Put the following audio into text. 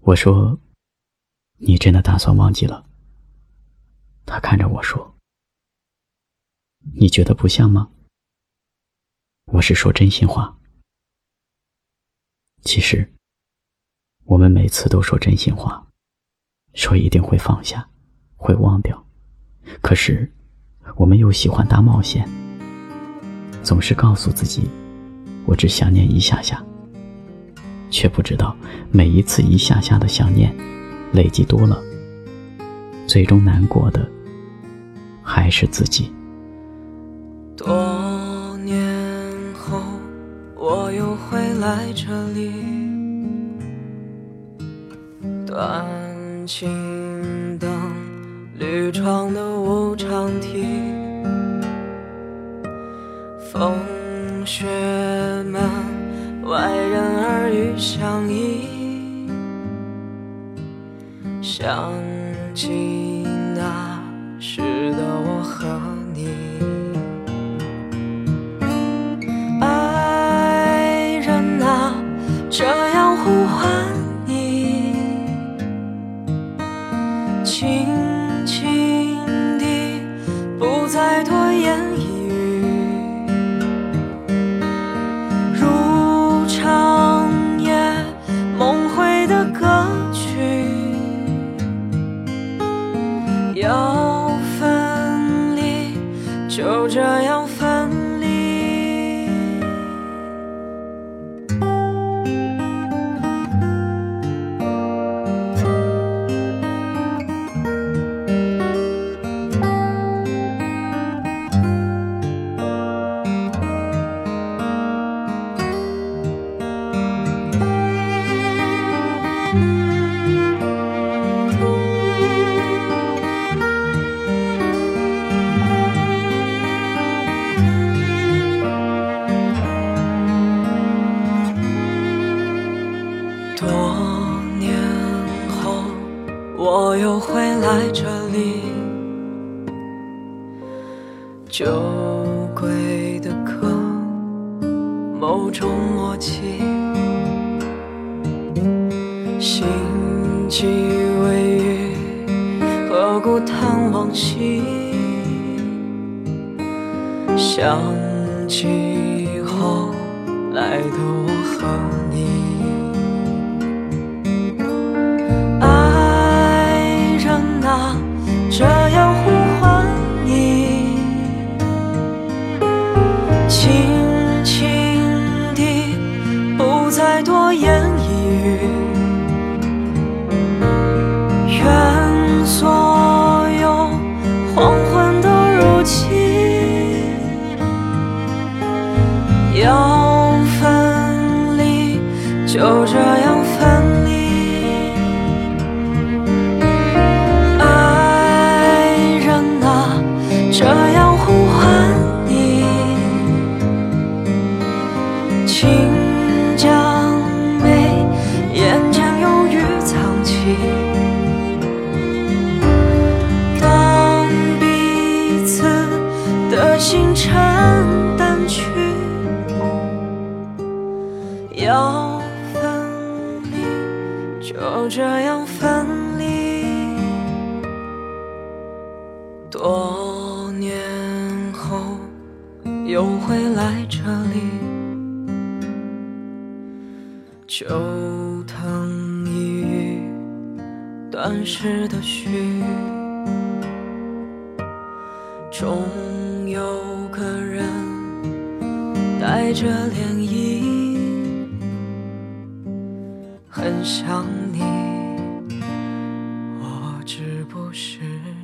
我说：“你真的打算忘记了？”他看着我说：“你觉得不像吗？”我是说真心话。其实，我们每次都说真心话，说一定会放下，会忘掉。可是，我们又喜欢大冒险，总是告诉自己：“我只想念一下下。”却不知道，每一次一下下的想念，累积多了，最终难过的还是自己。多年后，我又会来这里，短青灯，绿窗的无常题，风雪想起。要分离就这样我会来这里，酒鬼的歌，某种默契，心悸微雨，何故叹往昔？想起后来的我和你。言一语，愿所有黄昏都如期，要分离，就这样分离。爱人啊这样呼唤你，请的心沉淡去，要分离，就这样分离。多年后。又会来这里，旧藤一语，断时的序，终着涟漪，很想你，我知不是。